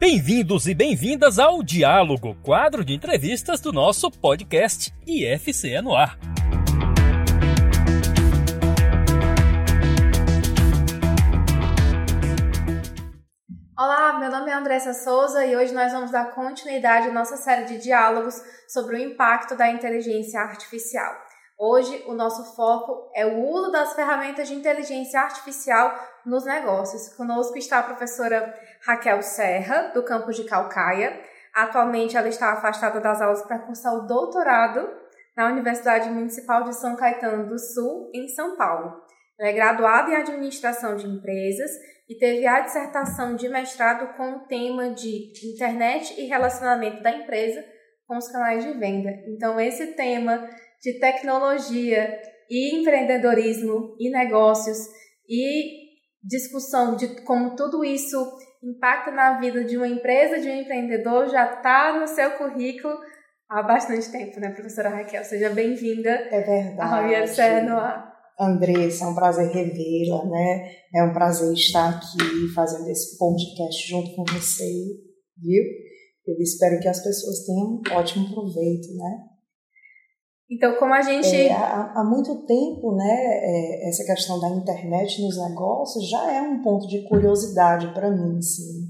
Bem-vindos e bem-vindas ao Diálogo, quadro de entrevistas do nosso podcast IFCE no ar. Olá, meu nome é Andressa Souza e hoje nós vamos dar continuidade à nossa série de diálogos sobre o impacto da inteligência artificial. Hoje, o nosso foco é o uso das ferramentas de inteligência artificial nos negócios. Conosco está a professora Raquel Serra, do campus de Calcaia. Atualmente, ela está afastada das aulas para cursar o doutorado na Universidade Municipal de São Caetano do Sul, em São Paulo. Ela é graduada em Administração de Empresas e teve a dissertação de mestrado com o tema de Internet e Relacionamento da Empresa com os canais de venda. Então, esse tema de tecnologia e empreendedorismo e negócios e discussão de como tudo isso impacta na vida de uma empresa, de um empreendedor, já está no seu currículo há bastante tempo, né, professora Raquel? Seja bem-vinda. É verdade. A Javier Serra Andressa, é um prazer revê-la, né? É um prazer estar aqui fazendo esse podcast junto com você, viu? Eu espero que as pessoas tenham um ótimo proveito, né? Então, como a gente. É, há, há, muito tempo, né, é, essa questão da internet nos negócios já é um ponto de curiosidade para mim, sim.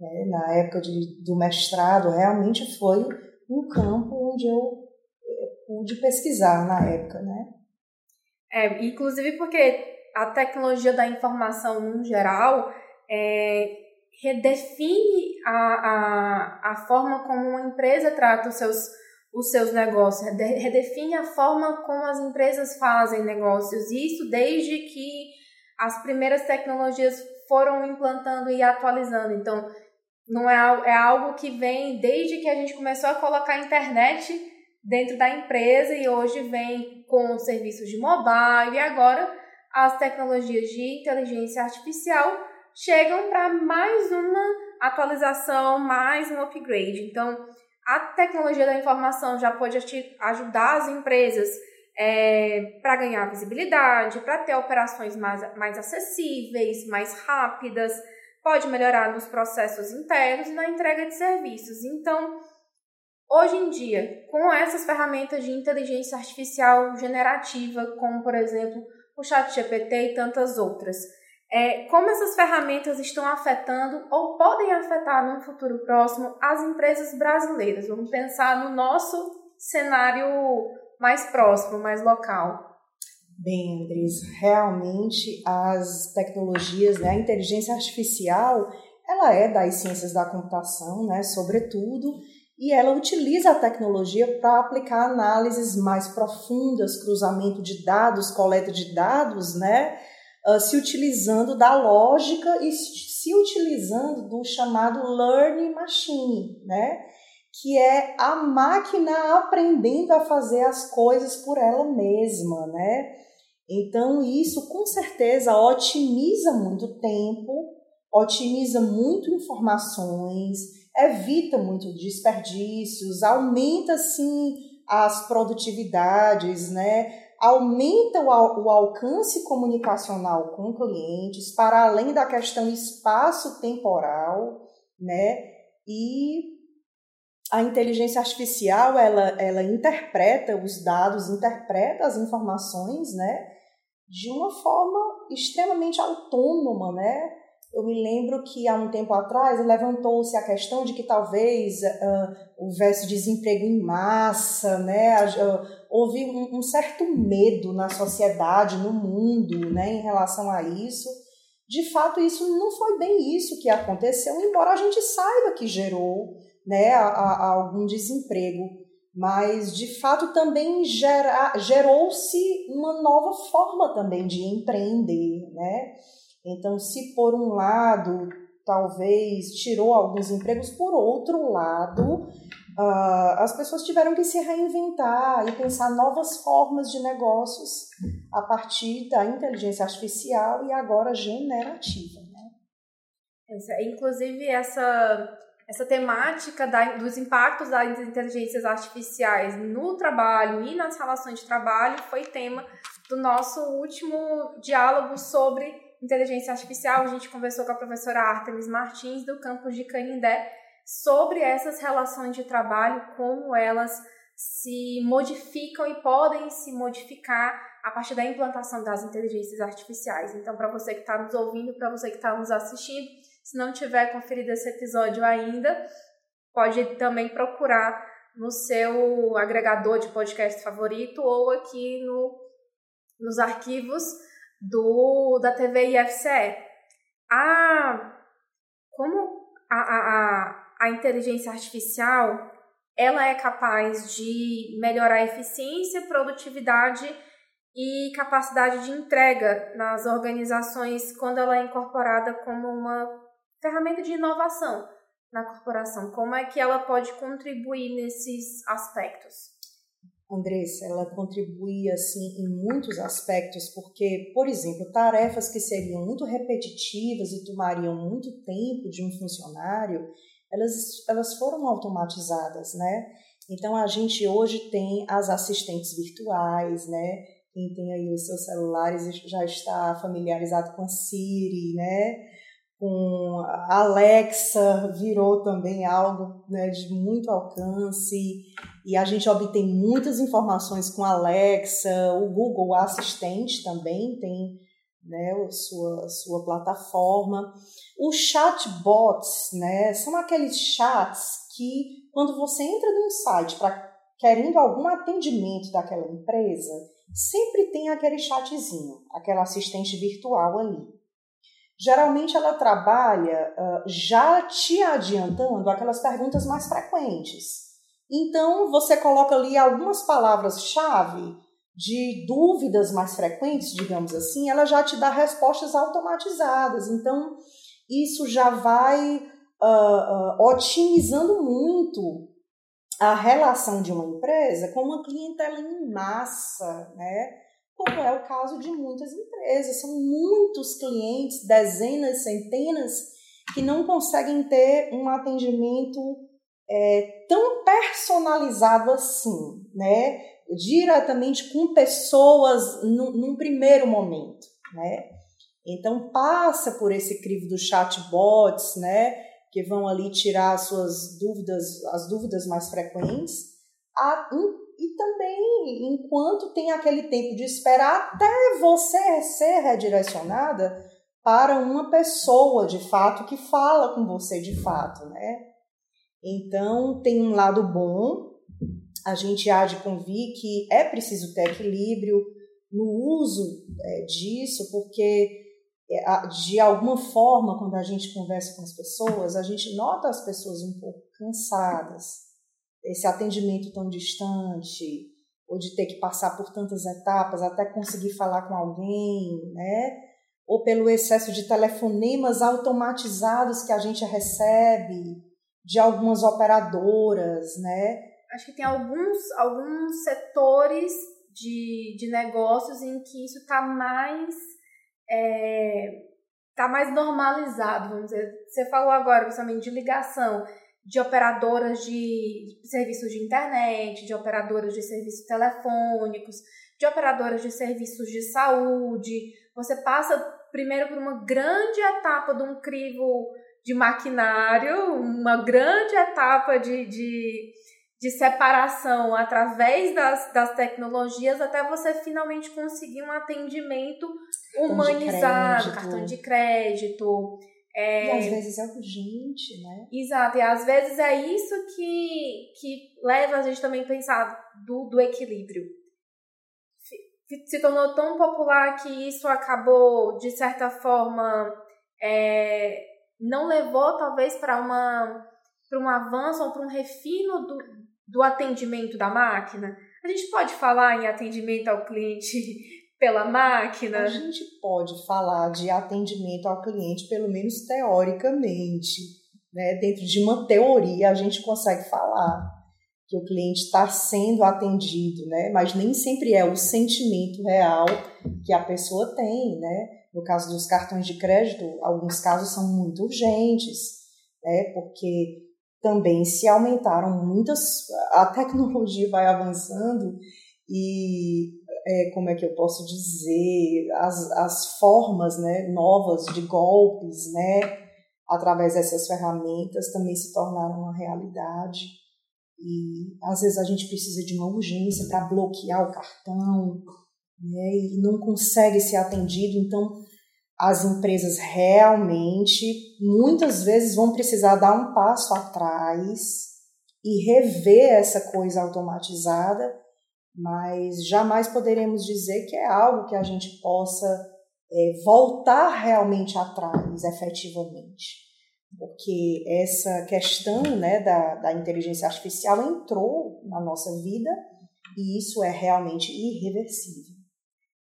É, na época de, do mestrado, realmente foi um campo onde eu é, pude pesquisar na época, né? É, inclusive porque a tecnologia da informação, no geral, é, redefine a, a, a forma como uma empresa trata os seus os seus negócios, redefine a forma como as empresas fazem negócios. Isso desde que as primeiras tecnologias foram implantando e atualizando. Então, não é, é algo que vem desde que a gente começou a colocar a internet dentro da empresa e hoje vem com serviços de mobile e agora as tecnologias de inteligência artificial chegam para mais uma atualização, mais um upgrade. Então, a tecnologia da informação já pode ajudar as empresas é, para ganhar visibilidade, para ter operações mais, mais acessíveis, mais rápidas, pode melhorar nos processos internos e na entrega de serviços. Então, hoje em dia, com essas ferramentas de inteligência artificial generativa, como por exemplo o ChatGPT e tantas outras, é, como essas ferramentas estão afetando ou podem afetar no futuro próximo as empresas brasileiras. Vamos pensar no nosso cenário mais próximo, mais local. Bem, Andres, realmente as tecnologias, né, a inteligência artificial, ela é das ciências da computação, né, sobretudo, e ela utiliza a tecnologia para aplicar análises mais profundas, cruzamento de dados, coleta de dados, né, uh, se utilizando da lógica e se utilizando do chamado learning machine, né? que é a máquina aprendendo a fazer as coisas por ela mesma, né? Então isso com certeza otimiza muito tempo, otimiza muito informações, evita muito desperdícios, aumenta sim as produtividades, né? Aumenta o, o alcance comunicacional com clientes, para além da questão espaço-temporal, né? E a inteligência artificial, ela, ela interpreta os dados, interpreta as informações, né? De uma forma extremamente autônoma, né? Eu me lembro que há um tempo atrás levantou-se a questão de que talvez uh, houvesse desemprego em massa, né? Uh, houve um, um, certo medo na sociedade, no mundo, né, em relação a isso. De fato, isso não foi bem isso que aconteceu, embora a gente saiba que gerou né, a, a algum desemprego. Mas, de fato, também gerou-se uma nova forma também de empreender, né? Então, se por um lado talvez tirou alguns empregos, por outro lado, uh, as pessoas tiveram que se reinventar e pensar novas formas de negócios a partir da inteligência artificial e agora generativa. Né? Inclusive, essa, essa temática da, dos impactos das inteligências artificiais no trabalho e nas relações de trabalho foi tema do nosso último diálogo sobre inteligência artificial, a gente conversou com a professora Artemis Martins, do campus de Canindé, sobre essas relações de trabalho, como elas se modificam e podem se modificar a partir da implantação das inteligências artificiais. Então, para você que está nos ouvindo, para você que está nos assistindo, se não tiver conferido esse episódio ainda, pode também procurar no seu agregador de podcast favorito ou aqui no, nos arquivos do da TV IFCE. A, como a, a, a inteligência artificial ela é capaz de melhorar a eficiência, produtividade e capacidade de entrega nas organizações quando ela é incorporada como uma ferramenta de inovação na corporação. Como é que ela pode contribuir nesses aspectos? Andressa, ela contribui assim em muitos aspectos, porque, por exemplo, tarefas que seriam muito repetitivas e tomariam muito tempo de um funcionário, elas, elas foram automatizadas, né? Então a gente hoje tem as assistentes virtuais, né? Quem tem aí os seus celulares já está familiarizado com a Siri, né? Com a Alexa virou também algo né, de muito alcance e a gente obtém muitas informações com a Alexa, o Google Assistente também tem né, sua, sua plataforma. Os chatbots, né, são aqueles chats que quando você entra num site para querendo algum atendimento daquela empresa, sempre tem aquele chatzinho, aquela assistente virtual ali. Geralmente ela trabalha uh, já te adiantando aquelas perguntas mais frequentes. Então você coloca ali algumas palavras-chave de dúvidas mais frequentes, digamos assim, ela já te dá respostas automatizadas. Então, isso já vai uh, uh, otimizando muito a relação de uma empresa com uma clientela em massa, né? Como é o caso de muitas empresas. São muitos clientes, dezenas, centenas, que não conseguem ter um atendimento é, tão personalizado assim, né? diretamente com pessoas num, num primeiro momento, né? Então passa por esse crivo dos chatbots, né? Que vão ali tirar as suas dúvidas, as dúvidas mais frequentes, a, e também enquanto tem aquele tempo de espera até você ser redirecionada para uma pessoa de fato que fala com você de fato, né? Então tem um lado bom a gente há de convir que é preciso ter equilíbrio no uso é, disso, porque é, de alguma forma, quando a gente conversa com as pessoas, a gente nota as pessoas um pouco cansadas, esse atendimento tão distante, ou de ter que passar por tantas etapas até conseguir falar com alguém, né? Ou pelo excesso de telefonemas automatizados que a gente recebe de algumas operadoras, né? acho que tem alguns, alguns setores de, de negócios em que isso está mais é, tá mais normalizado, vamos dizer. Você falou agora justamente de ligação de operadoras de serviços de internet, de operadoras de serviços telefônicos, de operadoras de serviços de saúde. Você passa primeiro por uma grande etapa de um crivo de maquinário, uma grande etapa de, de de separação através das, das tecnologias até você finalmente conseguir um atendimento humanizado, cartão de crédito. É... E às vezes é urgente, né? Exato, e às vezes é isso que, que leva a gente também a pensar do, do equilíbrio. Se tornou tão popular que isso acabou, de certa forma, é, não levou talvez para uma para um avanço ou para um refino do, do atendimento da máquina? A gente pode falar em atendimento ao cliente pela máquina? A gente pode falar de atendimento ao cliente, pelo menos teoricamente. Né? Dentro de uma teoria, a gente consegue falar que o cliente está sendo atendido, né? mas nem sempre é o sentimento real que a pessoa tem. Né? No caso dos cartões de crédito, alguns casos são muito urgentes, né? porque também se aumentaram muitas, a tecnologia vai avançando e é, como é que eu posso dizer, as, as formas né, novas de golpes, né, através dessas ferramentas também se tornaram uma realidade. E às vezes a gente precisa de uma urgência para bloquear o cartão, né, e não consegue ser atendido. Então, as empresas realmente, muitas vezes, vão precisar dar um passo atrás e rever essa coisa automatizada, mas jamais poderemos dizer que é algo que a gente possa é, voltar realmente atrás efetivamente. Porque essa questão né, da, da inteligência artificial entrou na nossa vida e isso é realmente irreversível.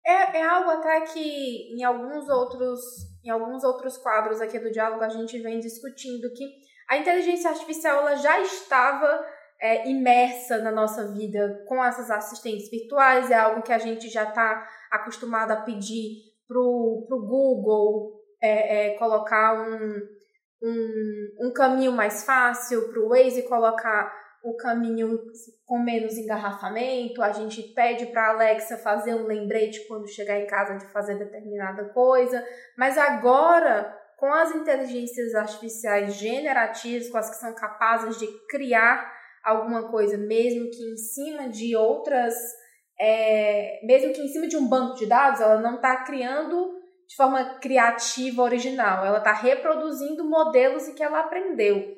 É, é algo até que em alguns outros em alguns outros quadros aqui do diálogo a gente vem discutindo que a inteligência artificial ela já estava é, imersa na nossa vida com essas assistentes virtuais, é algo que a gente já está acostumado a pedir para o Google é, é, colocar um, um, um caminho mais fácil, para o Waze colocar o caminho com menos engarrafamento, a gente pede para a Alexa fazer um lembrete quando chegar em casa de fazer determinada coisa, mas agora com as inteligências artificiais generativas, com as que são capazes de criar alguma coisa, mesmo que em cima de outras, é, mesmo que em cima de um banco de dados, ela não está criando de forma criativa original, ela está reproduzindo modelos que ela aprendeu.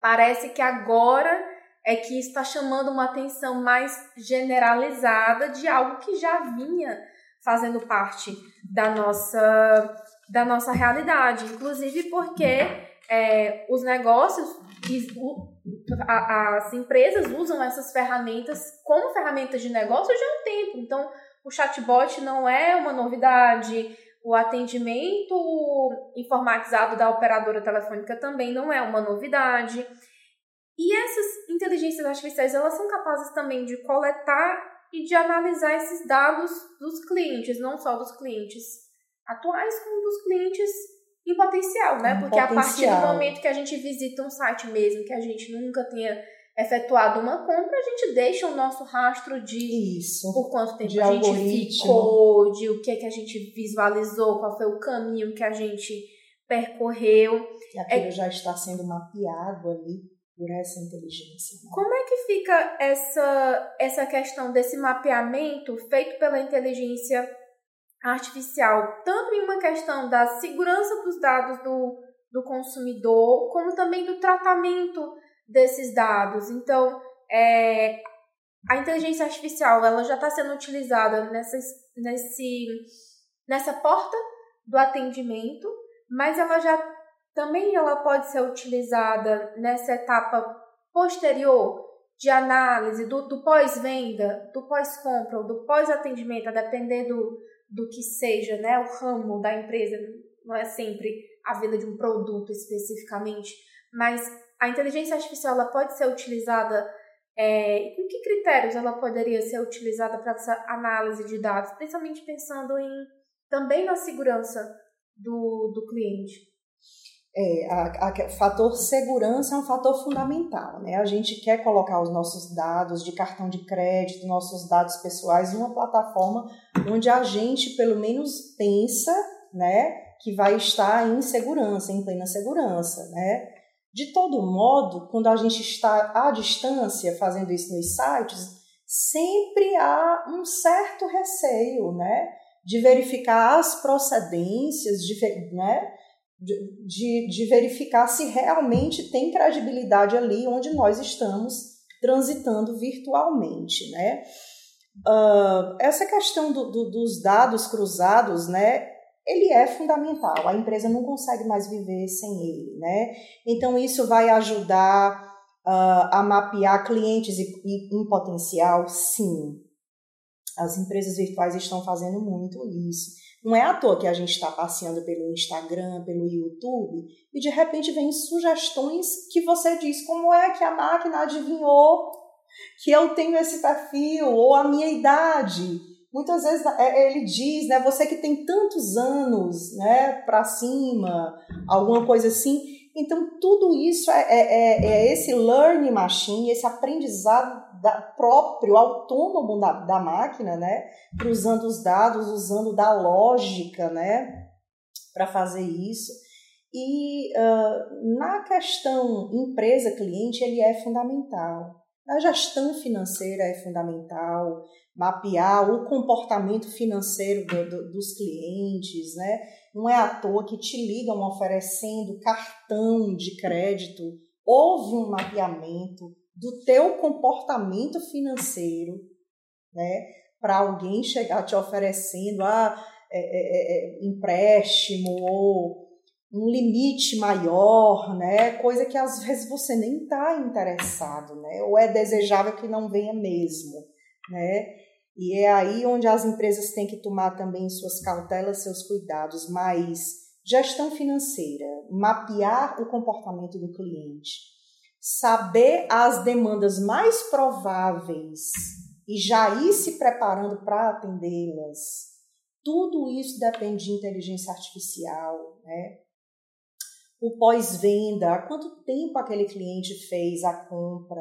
Parece que agora é que está chamando uma atenção mais generalizada de algo que já vinha fazendo parte da nossa, da nossa realidade, inclusive porque é, os negócios, as empresas usam essas ferramentas como ferramentas de negócio já há um tempo. Então, o chatbot não é uma novidade, o atendimento informatizado da operadora telefônica também não é uma novidade. E essas inteligências artificiais, elas são capazes também de coletar e de analisar esses dados dos clientes, não só dos clientes atuais, como dos clientes em potencial, né? Porque potencial. a partir do momento que a gente visita um site mesmo, que a gente nunca tenha efetuado uma compra, a gente deixa o nosso rastro de Isso, por quanto tempo a gente ficou, de o que, é que a gente visualizou, qual foi o caminho que a gente percorreu. E aquilo é, já está sendo mapeado ali por essa inteligência. Né? Como é que fica essa, essa questão desse mapeamento feito pela inteligência artificial, tanto em uma questão da segurança dos dados do, do consumidor, como também do tratamento desses dados. Então, é, a inteligência artificial ela já está sendo utilizada nessa, nesse, nessa porta do atendimento, mas ela já também ela pode ser utilizada nessa etapa posterior de análise do, do pós-venda, do pós-compra do pós-atendimento, a depender do, do que seja né, o ramo da empresa, não é sempre a venda de um produto especificamente, mas a inteligência artificial ela pode ser utilizada, é, com que critérios ela poderia ser utilizada para essa análise de dados, principalmente pensando em também na segurança do, do cliente? É, a, a, fator segurança é um fator fundamental, né? A gente quer colocar os nossos dados de cartão de crédito, nossos dados pessoais em uma plataforma onde a gente pelo menos pensa, né, que vai estar em segurança, em plena segurança, né? De todo modo, quando a gente está à distância fazendo isso nos sites, sempre há um certo receio, né, de verificar as procedências, de, né, de, de, verificar se realmente tem credibilidade ali onde nós estamos transitando virtualmente, né? Uh, essa questão do, do, dos dados cruzados, né? Ele é fundamental. A empresa não consegue mais viver sem ele, né? Então isso vai ajudar uh, a mapear clientes em potencial, sim. As empresas virtuais estão fazendo muito isso. Não é à toa que a gente está passeando pelo Instagram, pelo YouTube, e de repente vem sugestões que você diz como é que a máquina adivinhou que eu tenho esse perfil, ou a minha idade. Muitas vezes é, ele diz, né, você que tem tantos anos, né, para cima, alguma coisa assim. Então, tudo isso é, é, é, é esse learning machine, esse aprendizado da, próprio, autônomo da, da máquina, né? Cruzando os dados, usando da lógica, né? Para fazer isso. E uh, na questão empresa-cliente, ele é fundamental. A gestão financeira é fundamental, mapear o comportamento financeiro do, do, dos clientes, né? Não é à toa que te ligam oferecendo cartão de crédito. Houve um mapeamento do teu comportamento financeiro, né? Para alguém chegar te oferecendo ah, é, é, é, empréstimo ou um limite maior, né? Coisa que às vezes você nem está interessado, né? Ou é desejável que não venha mesmo, né? E é aí onde as empresas têm que tomar também suas cautelas, seus cuidados, mas gestão financeira, mapear o comportamento do cliente, saber as demandas mais prováveis e já ir se preparando para atendê-las. Tudo isso depende de inteligência artificial, né? o pós-venda, há quanto tempo aquele cliente fez a compra.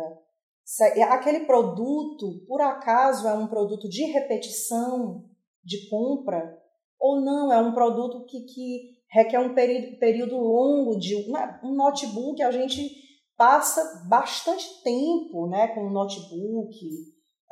É, aquele produto, por acaso, é um produto de repetição de compra ou não? É um produto que, que requer um período, período longo de uma, um notebook. A gente passa bastante tempo né, com o notebook,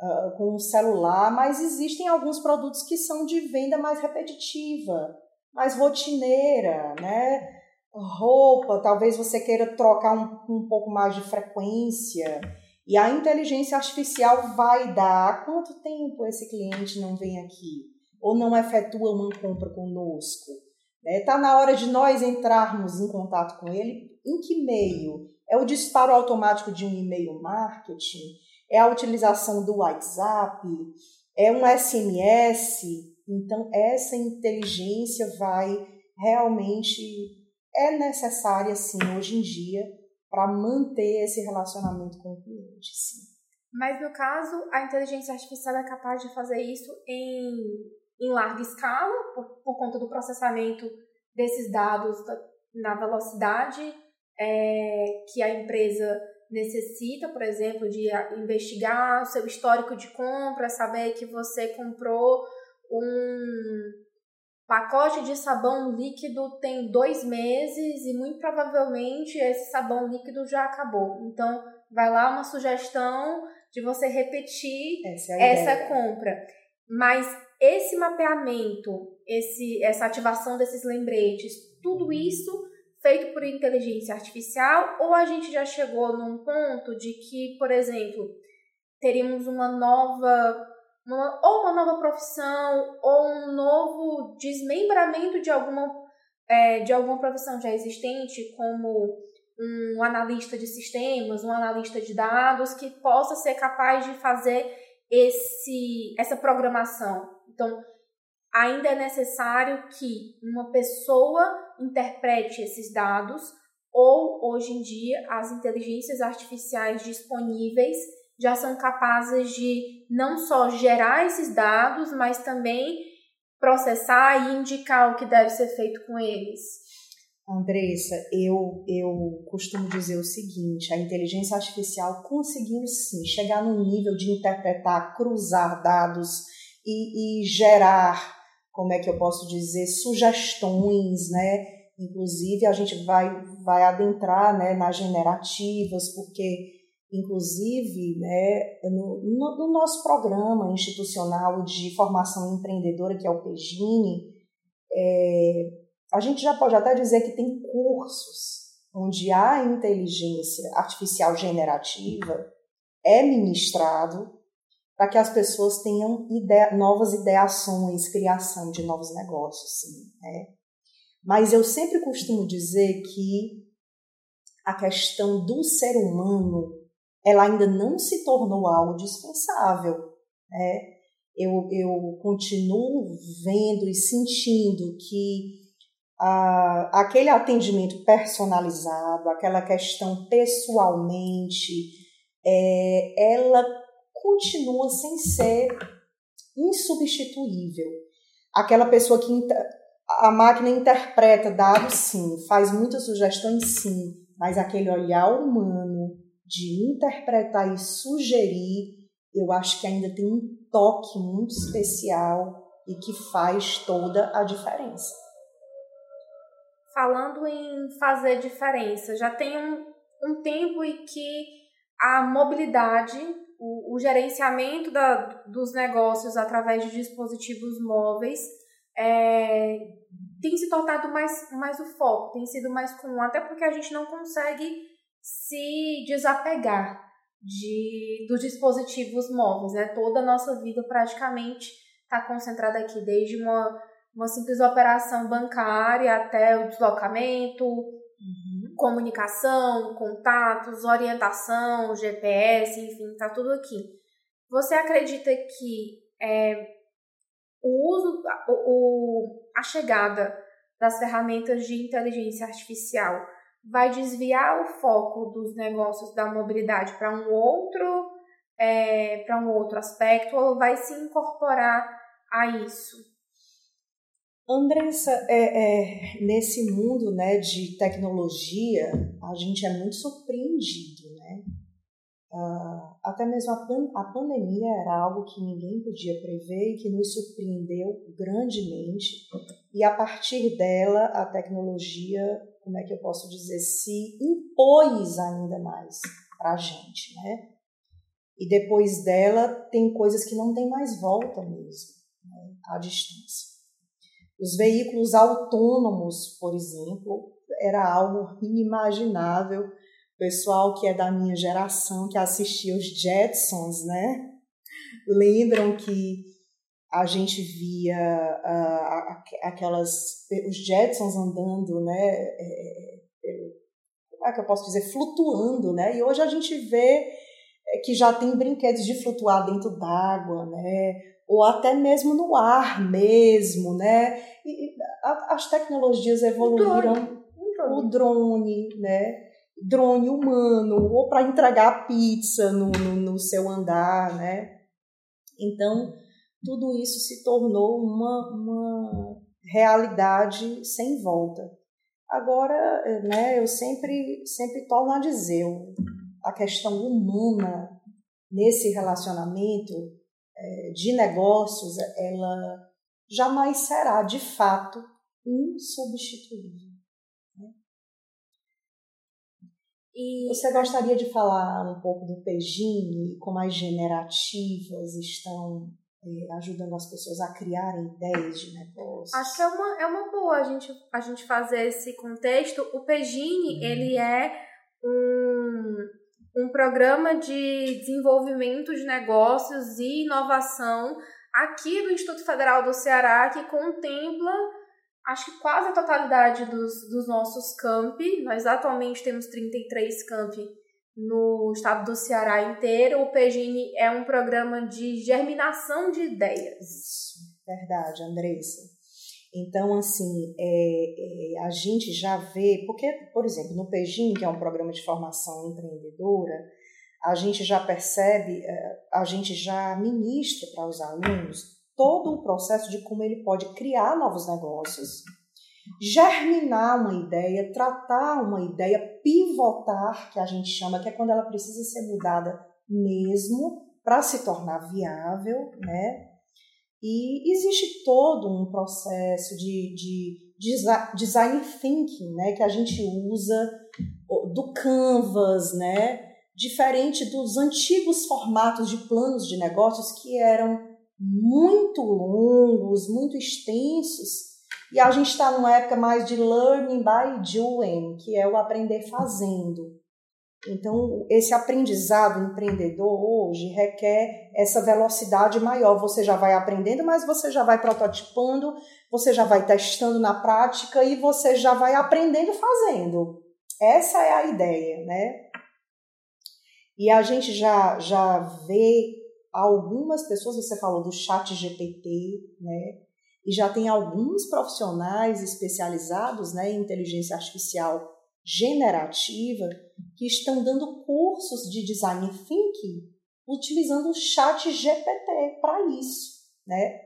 uh, com o celular, mas existem alguns produtos que são de venda mais repetitiva, mais rotineira, né? roupa, talvez você queira trocar um, um pouco mais de frequência. E a inteligência artificial vai dar quanto tempo esse cliente não vem aqui ou não efetua uma compra conosco. Está né? na hora de nós entrarmos em contato com ele. Em que meio? É o disparo automático de um e-mail marketing? É a utilização do WhatsApp? É um SMS? Então, essa inteligência vai realmente é necessária, sim, hoje em dia, para manter esse relacionamento com o cliente, sim. Mas no caso, a inteligência artificial é capaz de fazer isso em, em larga escala, por, por conta do processamento desses dados na velocidade é, que a empresa necessita, por exemplo, de investigar o seu histórico de compra, saber que você comprou um pacote de sabão líquido tem dois meses e muito provavelmente esse sabão líquido já acabou. Então, vai lá uma sugestão de você repetir essa, é essa compra. Mas esse mapeamento, esse, essa ativação desses lembretes, tudo isso feito por inteligência artificial, ou a gente já chegou num ponto de que, por exemplo, teríamos uma nova uma, ou uma nova profissão ou um novo desmembramento de alguma, é, de alguma profissão já existente, como um analista de sistemas, um analista de dados, que possa ser capaz de fazer esse, essa programação. Então, ainda é necessário que uma pessoa interprete esses dados, ou hoje em dia as inteligências artificiais disponíveis já são capazes de não só gerar esses dados, mas também processar e indicar o que deve ser feito com eles. Andressa, eu, eu costumo dizer o seguinte: a inteligência artificial conseguiu sim chegar no nível de interpretar, cruzar dados e, e gerar, como é que eu posso dizer, sugestões, né? Inclusive, a gente vai, vai adentrar né, nas generativas, porque Inclusive, né, no, no, no, nosso programa institucional de formação empreendedora, que é o PEGINE, é, a gente já pode até dizer que tem cursos onde a inteligência artificial generativa é ministrado para que as pessoas tenham ideia, novas ideações, criação de novos negócios. Sim, né? Mas eu sempre costumo dizer que a questão do ser humano ela ainda não se tornou algo dispensável. Né? Eu, eu continuo vendo e sentindo que ah, aquele atendimento personalizado, aquela questão pessoalmente, é, ela continua sem ser insubstituível. Aquela pessoa que a máquina interpreta dados, sim, faz muitas sugestões, sim, mas aquele olhar humano, de interpretar e sugerir eu acho que ainda tem um toque muito especial e que faz toda a diferença. Falando em fazer diferença, já tem um, um tempo em que a mobilidade, o, o gerenciamento da, dos negócios através de dispositivos móveis é, tem se tornado mais, mais o foco, tem sido mais comum, até porque a gente não consegue se desapegar de, dos dispositivos móveis, né? Toda a nossa vida praticamente está concentrada aqui, desde uma, uma simples operação bancária até o deslocamento. Comunicação, contatos, orientação, GPS, enfim, está tudo aqui. Você acredita que é, o uso, o, a chegada das ferramentas de inteligência artificial vai desviar o foco dos negócios da mobilidade para um outro é, para um outro aspecto ou vai se incorporar a isso? Andressa, é, é, nesse mundo né, de tecnologia, a gente é muito surpreendido, né? Uh, até mesmo a, pan a pandemia era algo que ninguém podia prever e que nos surpreendeu grandemente. E a partir dela, a tecnologia como é que eu posso dizer, se impôs ainda mais para a gente, né? E depois dela tem coisas que não tem mais volta mesmo, né, à distância. Os veículos autônomos, por exemplo, era algo inimaginável. O pessoal que é da minha geração, que assistia os Jetsons, né? Lembram que a gente via uh, aquelas os Jetsons andando, né? É, é, é, como é que eu posso dizer, flutuando, né? E hoje a gente vê que já tem brinquedos de flutuar dentro d'água, né? Ou até mesmo no ar mesmo, né? E as tecnologias evoluíram. O drone, o drone né? Drone humano, ou para entregar pizza no, no, no seu andar, né? Então, tudo isso se tornou uma, uma realidade sem volta. Agora, né, eu sempre, sempre torno a dizer, a questão humana nesse relacionamento de negócios, ela jamais será, de fato, insubstituível. Né? E... Você gostaria de falar um pouco do Pegine, como as generativas estão é, ajudando as pessoas a criarem ideias de negócio. Acho que é uma, é uma boa a gente, a gente fazer esse contexto. O Pegine, uhum. ele é um, um programa de desenvolvimento de negócios e inovação aqui do Instituto Federal do Ceará que contempla acho que quase a totalidade dos, dos nossos campi. Nós atualmente temos 33 campi no estado do Ceará inteiro. O PEGINE é um programa de germinação de ideias. Verdade, Andressa. Então, assim, é, é, a gente já vê, porque, por exemplo, no PEGIN, que é um programa de formação empreendedora, a gente já percebe, é, a gente já ministra para os alunos todo o processo de como ele pode criar novos negócios, germinar uma ideia, tratar uma ideia, pivotar, que a gente chama, que é quando ela precisa ser mudada mesmo para se tornar viável, né? E existe todo um processo de, de design thinking, né, que a gente usa do Canvas, né, diferente dos antigos formatos de planos de negócios que eram muito longos, muito extensos, e a gente está numa época mais de learning by doing, que é o aprender fazendo. Então, esse aprendizado empreendedor hoje requer essa velocidade maior. Você já vai aprendendo, mas você já vai prototipando, você já vai testando na prática e você já vai aprendendo fazendo. Essa é a ideia, né? E a gente já, já vê algumas pessoas, você falou do chat GPT, né? e já tem alguns profissionais especializados né, em inteligência artificial generativa que estão dando cursos de design thinking utilizando o chat GPT para isso, né?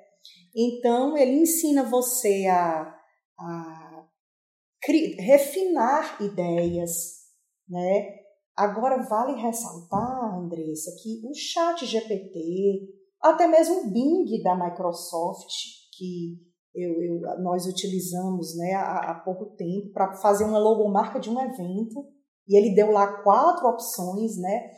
Então ele ensina você a, a refinar ideias, né? Agora vale ressaltar, Andressa, que o chat GPT, até mesmo o Bing da Microsoft, que eu, eu, nós utilizamos né, há, há pouco tempo para fazer uma logomarca de um evento, e ele deu lá quatro opções, né?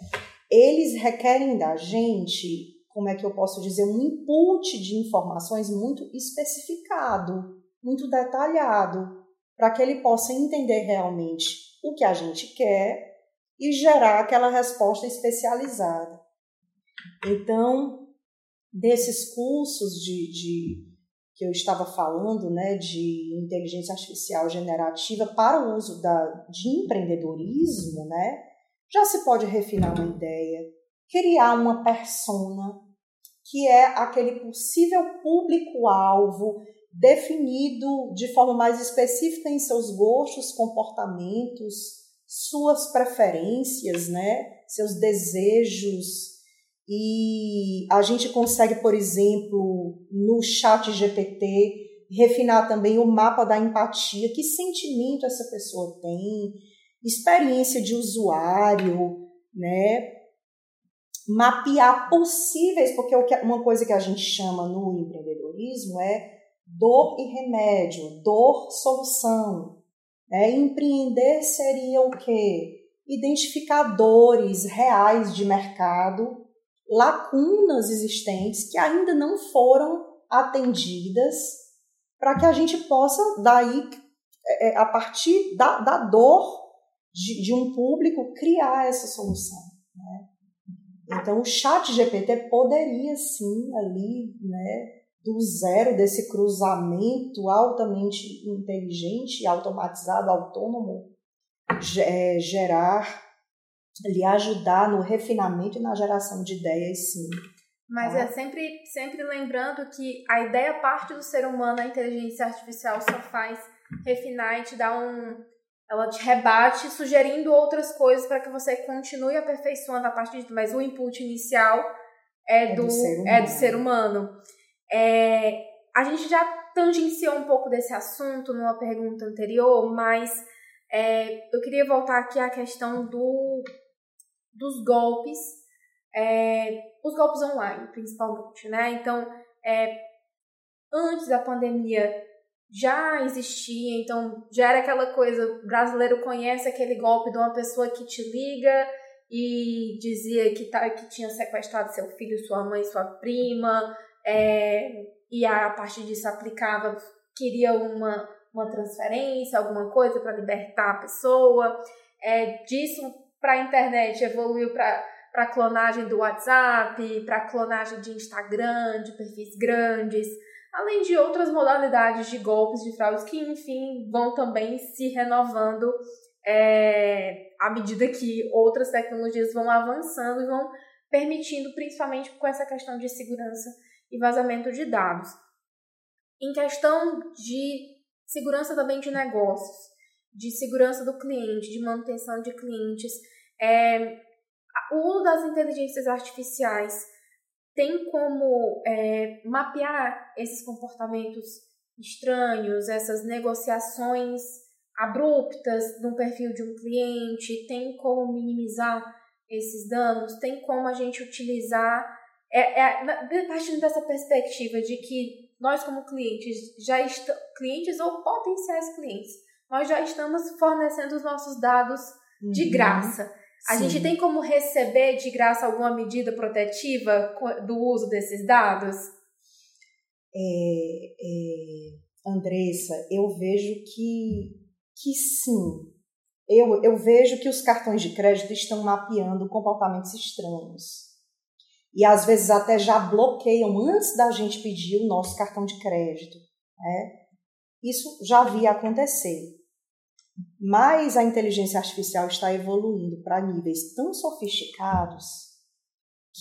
Eles requerem da gente, como é que eu posso dizer, um input de informações muito especificado, muito detalhado, para que ele possa entender realmente o que a gente quer e gerar aquela resposta especializada. Então, desses cursos de, de que eu estava falando, né, de inteligência artificial generativa para o uso da, de empreendedorismo, né, já se pode refinar uma ideia, criar uma persona, que é aquele possível público-alvo definido de forma mais específica em seus gostos, comportamentos, suas preferências, né, seus desejos, e a gente consegue, por exemplo, no chat GPT, refinar também o mapa da empatia, que sentimento essa pessoa tem, experiência de usuário, né? Mapear possíveis, porque uma coisa que a gente chama no empreendedorismo é dor e remédio, dor, solução. Né? Empreender seria o quê? Identificar dores reais de mercado lacunas existentes que ainda não foram atendidas, para que a gente possa, daí, é, é, a partir da, da dor de, de, um público, criar essa solução. Né? Então, o chat GPT poderia sim, ali, né, do zero desse cruzamento altamente inteligente, automatizado, autônomo, é, gerar lhe ajudar no refinamento e na geração de ideias, sim. Mas tá? é sempre, sempre lembrando que a ideia parte do ser humano, a inteligência artificial só faz refinar e te dar um. Ela te rebate sugerindo outras coisas para que você continue aperfeiçoando a partir de. Mas o input inicial é, é do, do, ser humano. É do ser humano. É, a gente já tangenciou um pouco desse assunto numa pergunta anterior, mas é, eu queria voltar aqui à questão do dos golpes, é, os golpes online, principalmente, né? Então, é, antes da pandemia já existia, então já era aquela coisa, o brasileiro conhece aquele golpe de uma pessoa que te liga e dizia que, tá, que tinha sequestrado seu filho, sua mãe, sua prima, é, e a partir disso aplicava, queria uma, uma transferência, alguma coisa para libertar a pessoa. É, disso para a internet, evoluiu para clonagem do WhatsApp, para clonagem de Instagram, de perfis grandes, além de outras modalidades de golpes, de fraudes que, enfim, vão também se renovando é, à medida que outras tecnologias vão avançando e vão permitindo, principalmente com essa questão de segurança e vazamento de dados. Em questão de segurança também de negócios, de segurança do cliente, de manutenção de clientes. É, o das inteligências artificiais tem como é, mapear esses comportamentos estranhos, essas negociações abruptas no perfil de um cliente, tem como minimizar esses danos, tem como a gente utilizar, é, é, partindo dessa perspectiva de que nós como clientes já estamos, clientes ou potenciais clientes, nós já estamos fornecendo os nossos dados de uhum. graça. A Sim. gente tem como receber de graça alguma medida protetiva do uso desses dados? É, é, Andressa, eu vejo que, que sim. Eu, eu vejo que os cartões de crédito estão mapeando comportamentos estranhos. E às vezes até já bloqueiam antes da gente pedir o nosso cartão de crédito. Né? Isso já via acontecer. Mas a inteligência artificial está evoluindo para níveis tão sofisticados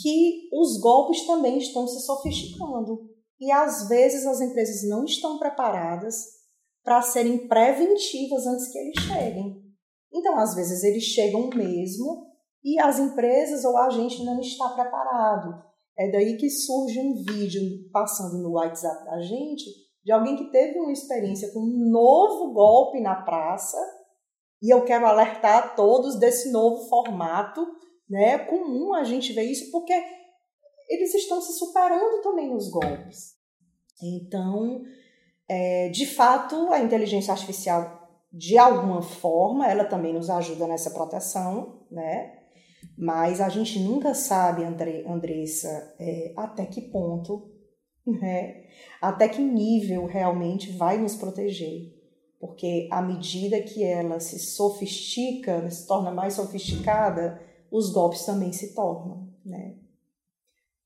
que os golpes também estão se sofisticando. E às vezes as empresas não estão preparadas para serem preventivas antes que eles cheguem. Então, às vezes, eles chegam mesmo e as empresas ou a gente não está preparado. É daí que surge um vídeo passando no WhatsApp da gente de alguém que teve uma experiência com um novo golpe na praça, e eu quero alertar a todos desse novo formato Né? É comum a gente ver isso porque eles estão se superando também nos golpes. Então, é, de fato, a inteligência artificial, de alguma forma, ela também nos ajuda nessa proteção, né? Mas a gente nunca sabe, André, Andressa, é, até que ponto, né? Até que nível realmente vai nos proteger. Porque à medida que ela se sofistica, se torna mais sofisticada, os golpes também se tornam, né?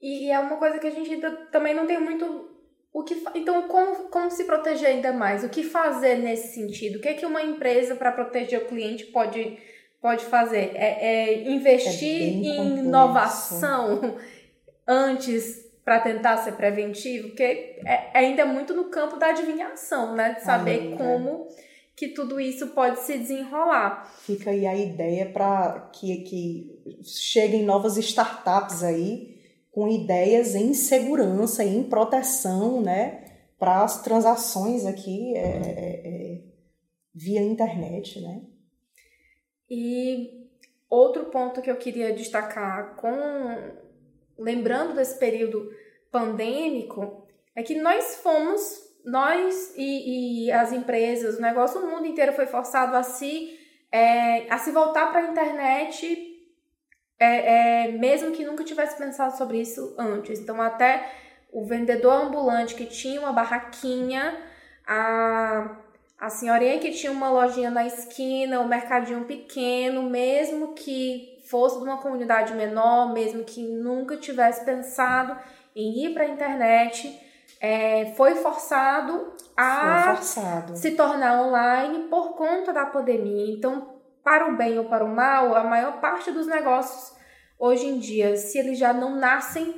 E é uma coisa que a gente também não tem muito o que então como, como se proteger ainda mais? O que fazer nesse sentido? O que é que uma empresa para proteger o cliente pode pode fazer? É, é investir é em inovação antes para tentar ser preventivo, porque é, é ainda muito no campo da adivinhação, né? De saber ainda. como que tudo isso pode se desenrolar. Fica aí a ideia para que, que cheguem novas startups aí com ideias em segurança, em proteção, né? Para as transações aqui é, é, é, via internet, né? E outro ponto que eu queria destacar com lembrando desse período pandêmico é que nós fomos nós e, e as empresas, o negócio, o mundo inteiro foi forçado a se é, a se voltar para a internet, é, é, mesmo que nunca tivesse pensado sobre isso antes. Então até o vendedor ambulante que tinha uma barraquinha, a a senhorinha que tinha uma lojinha na esquina, o mercadinho pequeno, mesmo que fosse de uma comunidade menor, mesmo que nunca tivesse pensado em ir para a internet, é, foi forçado a foi forçado. se tornar online por conta da pandemia. Então, para o bem ou para o mal, a maior parte dos negócios hoje em dia, se eles já não nascem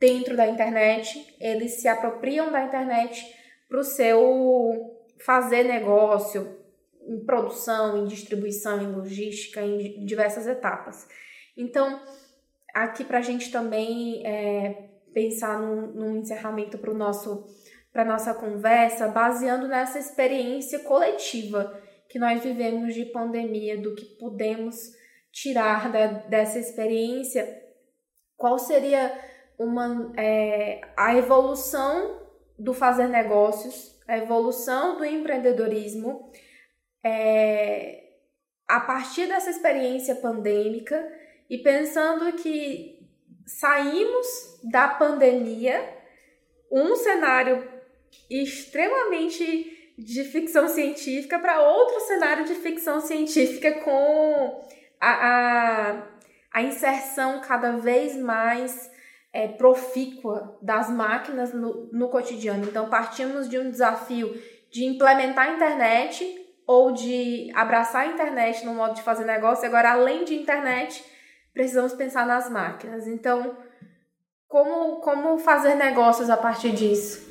dentro da internet, eles se apropriam da internet para o seu fazer negócio em produção, em distribuição, em logística, em diversas etapas. Então, aqui para a gente também é, pensar num, num encerramento para nosso para nossa conversa, baseando nessa experiência coletiva que nós vivemos de pandemia, do que podemos tirar da, dessa experiência, qual seria uma é, a evolução do fazer negócios a evolução do empreendedorismo é, a partir dessa experiência pandêmica e pensando que saímos da pandemia um cenário extremamente de ficção científica para outro cenário de ficção científica com a, a, a inserção cada vez mais é, profícua das máquinas no, no cotidiano. Então, partimos de um desafio de implementar a internet ou de abraçar a internet no modo de fazer negócio. Agora, além de internet, precisamos pensar nas máquinas. Então, como, como fazer negócios a partir disso?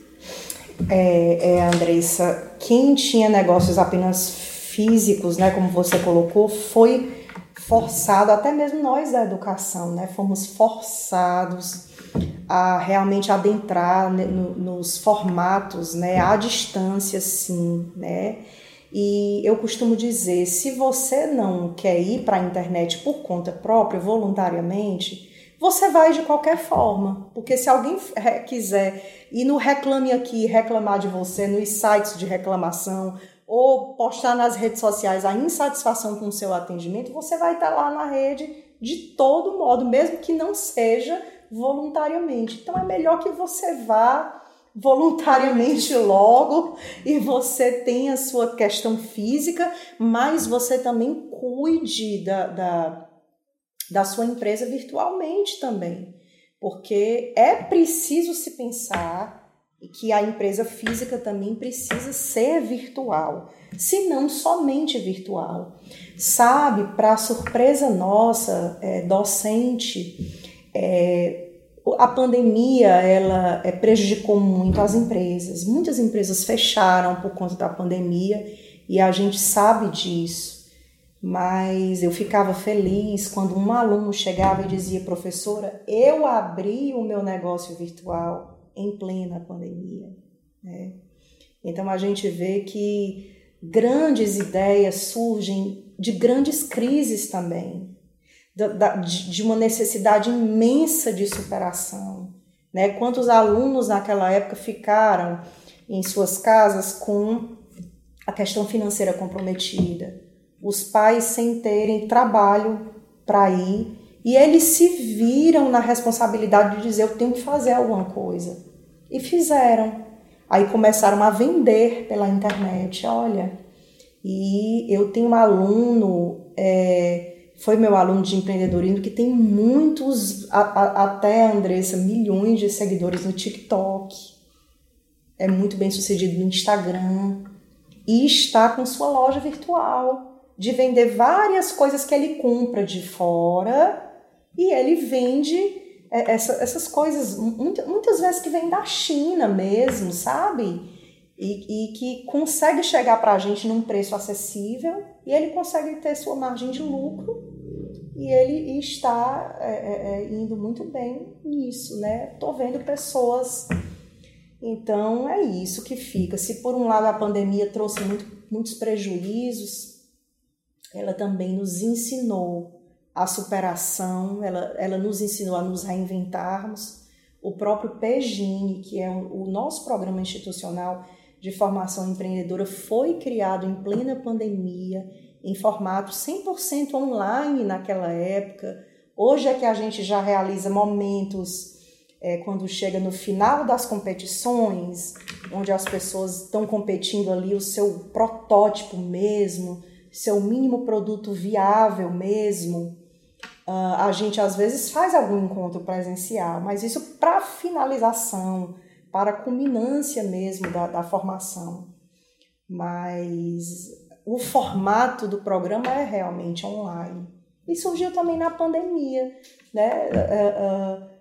É, é, Andressa, quem tinha negócios apenas físicos, né, como você colocou, foi forçado, até mesmo nós da educação, né, fomos forçados a realmente adentrar no, nos formatos, né, à distância, sim, né? E eu costumo dizer, se você não quer ir para a internet por conta própria, voluntariamente, você vai de qualquer forma, porque se alguém quiser ir no Reclame Aqui, reclamar de você nos sites de reclamação, ou postar nas redes sociais a insatisfação com o seu atendimento, você vai estar lá na rede de todo modo, mesmo que não seja voluntariamente. Então é melhor que você vá voluntariamente logo e você tenha a sua questão física, mas você também cuide da, da, da sua empresa virtualmente também. Porque é preciso se pensar que a empresa física também precisa ser virtual, se não somente virtual. Sabe, para surpresa nossa, é, docente, é, a pandemia ela é, prejudicou muito as empresas. Muitas empresas fecharam por conta da pandemia e a gente sabe disso. Mas eu ficava feliz quando um aluno chegava e dizia: professora, eu abri o meu negócio virtual em plena pandemia. Né? Então a gente vê que grandes ideias surgem de grandes crises também. De uma necessidade imensa de superação. Né? Quantos alunos naquela época ficaram em suas casas com a questão financeira comprometida, os pais sem terem trabalho para ir e eles se viram na responsabilidade de dizer: eu tenho que fazer alguma coisa. E fizeram. Aí começaram a vender pela internet. Olha, e eu tenho um aluno, é, foi meu aluno de empreendedorismo, que tem muitos, a, a, até Andressa, milhões de seguidores no TikTok. É muito bem sucedido no Instagram. E está com sua loja virtual de vender várias coisas que ele compra de fora e ele vende é, essa, essas coisas, muitas vezes que vem da China mesmo, sabe? E, e que consegue chegar para a gente num preço acessível e ele consegue ter sua margem de lucro e ele está é, é, é indo muito bem nisso, né? Tô vendo pessoas. Então é isso que fica. Se por um lado a pandemia trouxe muito, muitos prejuízos, ela também nos ensinou a superação, ela, ela nos ensinou a nos reinventarmos. O próprio PEGINE, que é o nosso programa institucional de formação empreendedora, foi criado em plena pandemia, em formato 100% online naquela época. Hoje é que a gente já realiza momentos é, quando chega no final das competições, onde as pessoas estão competindo ali o seu protótipo mesmo, seu mínimo produto viável mesmo. Uh, a gente às vezes faz algum encontro presencial, mas isso para finalização, para culminância mesmo da, da formação. Mas o formato do programa é realmente online. E surgiu também na pandemia, né? Uh, uh,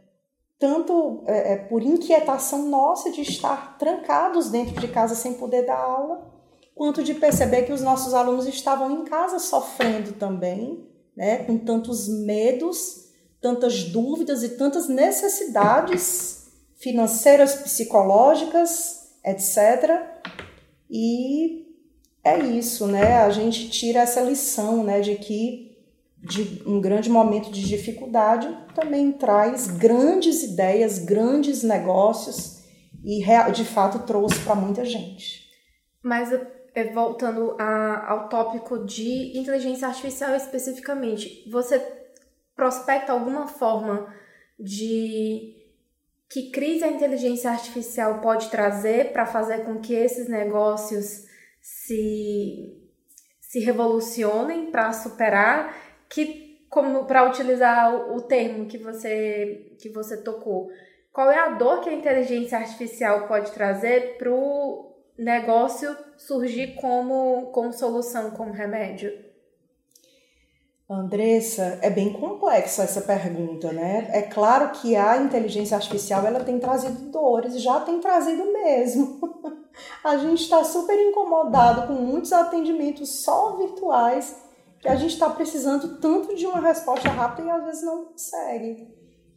tanto é, por inquietação nossa de estar trancados dentro de casa sem poder dar aula, quanto de perceber que os nossos alunos estavam em casa sofrendo também né, com tantos medos, tantas dúvidas e tantas necessidades financeiras, psicológicas, etc. E é isso, né? A gente tira essa lição, né, de que de um grande momento de dificuldade também traz grandes ideias, grandes negócios e de fato trouxe para muita gente. Mas é, voltando a, ao tópico de inteligência artificial especificamente, você prospecta alguma forma de que crise a inteligência artificial pode trazer para fazer com que esses negócios se, se revolucionem para superar, que como para utilizar o, termo que você que você tocou, qual é a dor que a inteligência artificial pode trazer para o negócio surgir como, como solução, como remédio? Andressa, é bem complexa essa pergunta, né? É claro que a inteligência artificial ela tem trazido dores, já tem trazido mesmo. A gente está super incomodado com muitos atendimentos só virtuais que a gente está precisando tanto de uma resposta rápida e às vezes não consegue.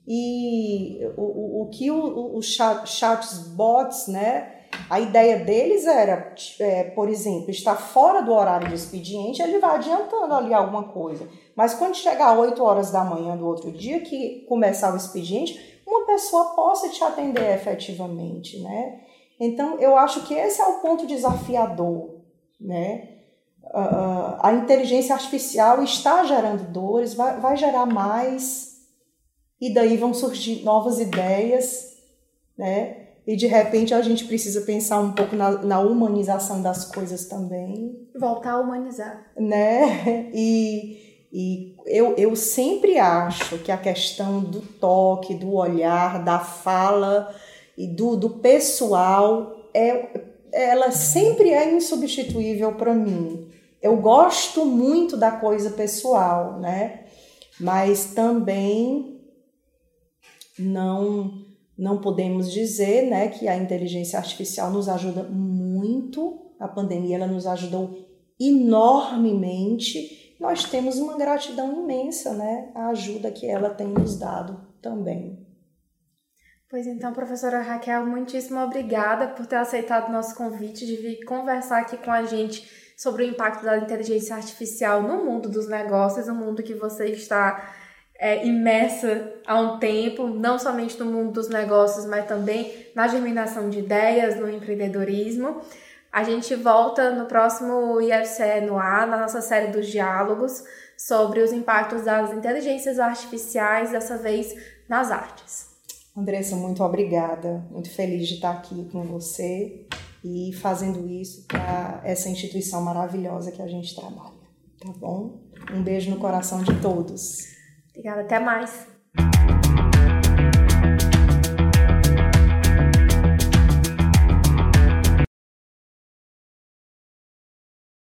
E o, o, o que os chat, chatbots, né, a ideia deles era, é, por exemplo, estar fora do horário de expediente, ele vai adiantando ali alguma coisa. Mas quando chegar 8 horas da manhã do outro dia, que começar o expediente, uma pessoa possa te atender efetivamente, né? Então, eu acho que esse é o ponto desafiador, né? Uh, a inteligência artificial está gerando dores, vai, vai gerar mais, e daí vão surgir novas ideias, né? E de repente a gente precisa pensar um pouco na, na humanização das coisas também. Voltar a humanizar. Né? E, e eu, eu sempre acho que a questão do toque, do olhar, da fala e do, do pessoal, é, ela sempre é insubstituível para mim. Eu gosto muito da coisa pessoal, né? Mas também não não podemos dizer né, que a inteligência artificial nos ajuda muito, a pandemia ela nos ajudou enormemente. Nós temos uma gratidão imensa, né? A ajuda que ela tem nos dado também. Pois então, professora Raquel, muitíssimo obrigada por ter aceitado nosso convite de vir conversar aqui com a gente sobre o impacto da inteligência artificial no mundo dos negócios, no mundo que você está é, imersa há um tempo, não somente no mundo dos negócios, mas também na germinação de ideias, no empreendedorismo. A gente volta no próximo IFCE no ar, na nossa série dos diálogos, sobre os impactos das inteligências artificiais, dessa vez nas artes. Andressa, muito obrigada. Muito feliz de estar aqui com você e fazendo isso para essa instituição maravilhosa que a gente trabalha. Tá bom? Um beijo no coração de todos. Obrigada, até mais.